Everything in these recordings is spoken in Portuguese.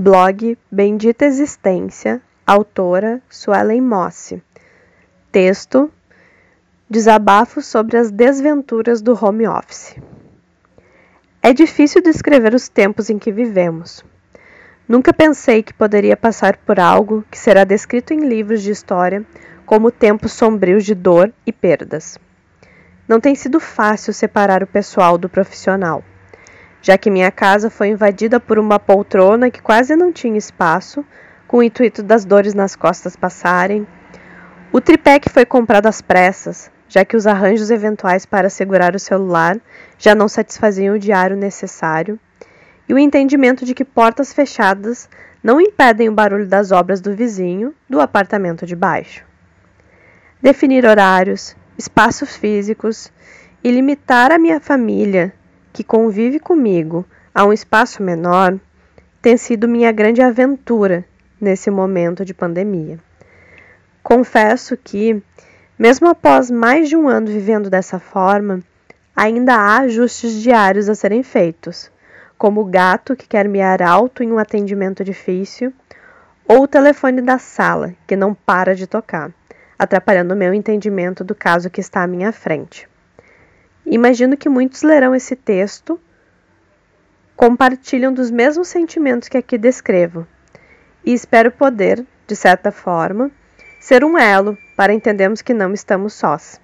Blog Bendita Existência, autora Suelen Mosse. Texto: Desabafo sobre as desventuras do home office. É difícil descrever os tempos em que vivemos. Nunca pensei que poderia passar por algo que será descrito em livros de história como tempos sombrios de dor e perdas. Não tem sido fácil separar o pessoal do profissional já que minha casa foi invadida por uma poltrona que quase não tinha espaço, com o intuito das dores nas costas passarem. O tripé que foi comprado às pressas, já que os arranjos eventuais para segurar o celular já não satisfaziam o diário necessário, e o entendimento de que portas fechadas não impedem o barulho das obras do vizinho do apartamento de baixo. Definir horários, espaços físicos e limitar a minha família que convive comigo a um espaço menor, tem sido minha grande aventura nesse momento de pandemia. Confesso que, mesmo após mais de um ano vivendo dessa forma, ainda há ajustes diários a serem feitos, como o gato que quer miar alto em um atendimento difícil, ou o telefone da sala que não para de tocar, atrapalhando o meu entendimento do caso que está à minha frente. Imagino que muitos lerão esse texto, compartilham dos mesmos sentimentos que aqui descrevo, e espero poder, de certa forma, ser um elo para entendermos que não estamos sós.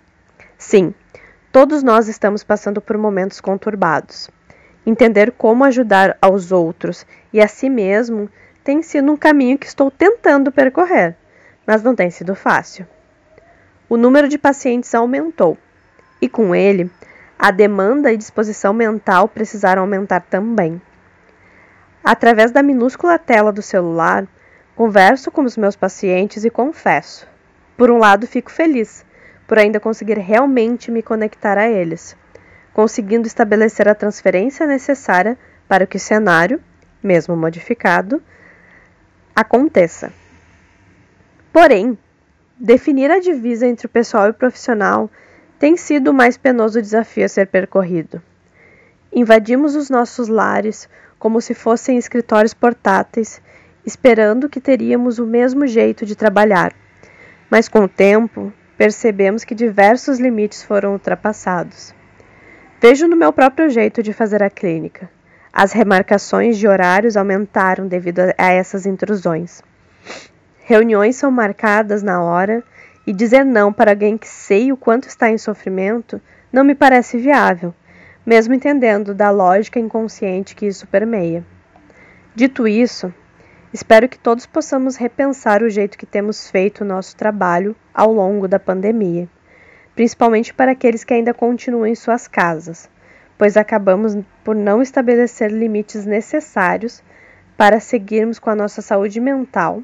Sim, todos nós estamos passando por momentos conturbados. Entender como ajudar aos outros e a si mesmo tem sido um caminho que estou tentando percorrer, mas não tem sido fácil. O número de pacientes aumentou, e com ele a demanda e disposição mental precisaram aumentar também. Através da minúscula tela do celular, converso com os meus pacientes e confesso. Por um lado, fico feliz por ainda conseguir realmente me conectar a eles, conseguindo estabelecer a transferência necessária para que o cenário, mesmo modificado, aconteça. Porém, definir a divisa entre o pessoal e o profissional tem sido o mais penoso desafio a ser percorrido. Invadimos os nossos lares como se fossem escritórios portáteis, esperando que teríamos o mesmo jeito de trabalhar. Mas com o tempo, percebemos que diversos limites foram ultrapassados. Vejo no meu próprio jeito de fazer a clínica. As remarcações de horários aumentaram devido a essas intrusões. Reuniões são marcadas na hora e dizer não para alguém que sei o quanto está em sofrimento não me parece viável, mesmo entendendo da lógica inconsciente que isso permeia. Dito isso, espero que todos possamos repensar o jeito que temos feito o nosso trabalho ao longo da pandemia, principalmente para aqueles que ainda continuam em suas casas, pois acabamos por não estabelecer limites necessários para seguirmos com a nossa saúde mental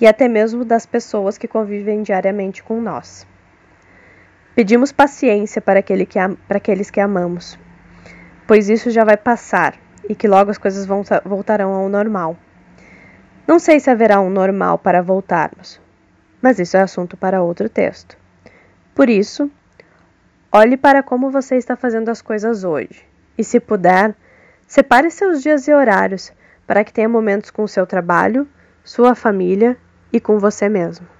e até mesmo das pessoas que convivem diariamente com nós. Pedimos paciência para, aquele que, para aqueles que amamos, pois isso já vai passar e que logo as coisas voltarão ao normal. Não sei se haverá um normal para voltarmos, mas isso é assunto para outro texto. Por isso, olhe para como você está fazendo as coisas hoje e, se puder, separe seus dias e horários para que tenha momentos com seu trabalho, sua família e com você mesmo.